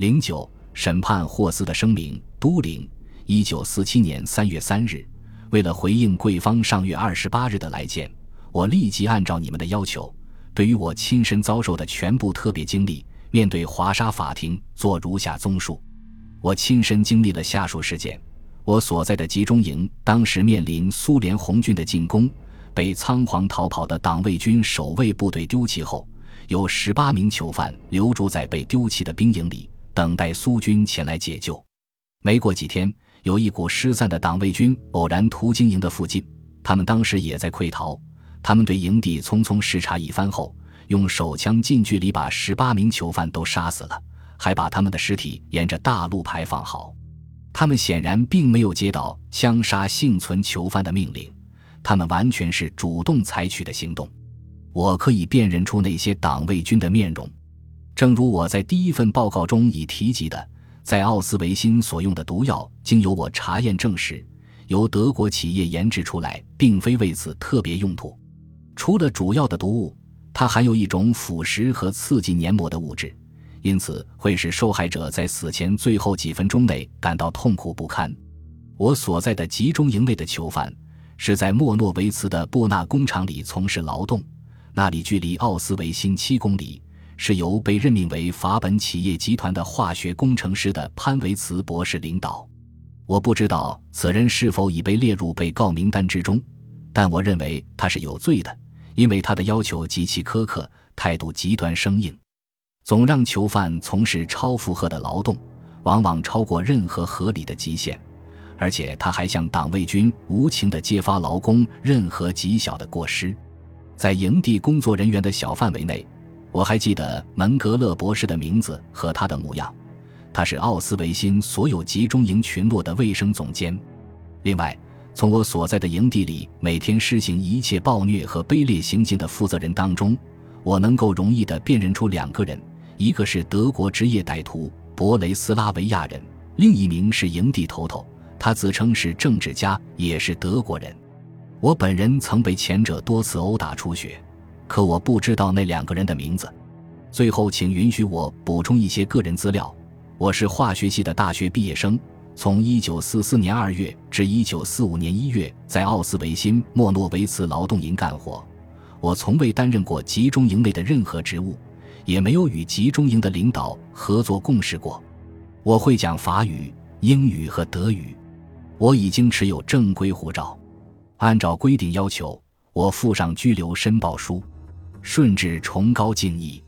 零九审判霍斯的声明，都灵，一九四七年三月三日。为了回应贵方上月二十八日的来见，我立即按照你们的要求，对于我亲身遭受的全部特别经历，面对华沙法庭做如下综述。我亲身经历了下述事件：我所在的集中营当时面临苏联红军的进攻，被仓皇逃跑的党卫军守卫部队丢弃后，有十八名囚犯留住在被丢弃的兵营里，等待苏军前来解救。没过几天。有一股失散的党卫军偶然途经营的附近，他们当时也在溃逃。他们对营地匆匆视察一番后，用手枪近距离把十八名囚犯都杀死了，还把他们的尸体沿着大路排放好。他们显然并没有接到枪杀幸存囚犯的命令，他们完全是主动采取的行动。我可以辨认出那些党卫军的面容，正如我在第一份报告中已提及的。在奥斯维辛所用的毒药，经由我查验证实，由德国企业研制出来，并非为此特别用途。除了主要的毒物，它含有一种腐蚀和刺激黏膜的物质，因此会使受害者在死前最后几分钟内感到痛苦不堪。我所在的集中营内的囚犯是在莫诺维茨的布纳工厂里从事劳动，那里距离奥斯维辛七公里。是由被任命为法本企业集团的化学工程师的潘维茨博士领导。我不知道此人是否已被列入被告名单之中，但我认为他是有罪的，因为他的要求极其苛刻，态度极端生硬，总让囚犯从事超负荷的劳动，往往超过任何合理的极限，而且他还向党卫军无情地揭发劳工任何极小的过失，在营地工作人员的小范围内。我还记得门格勒博士的名字和他的模样，他是奥斯维辛所有集中营群落的卫生总监。另外，从我所在的营地里每天施行一切暴虐和卑劣行径的负责人当中，我能够容易地辨认出两个人：一个是德国职业歹徒博雷斯拉维亚人，另一名是营地头头，他自称是政治家，也是德国人。我本人曾被前者多次殴打出血。可我不知道那两个人的名字。最后，请允许我补充一些个人资料。我是化学系的大学毕业生，从1944年2月至1945年1月在奥斯维辛莫诺维茨劳动营干活。我从未担任过集中营内的任何职务，也没有与集中营的领导合作共事过。我会讲法语、英语和德语。我已经持有正规护照。按照规定要求，我附上拘留申报书。顺治崇高敬意。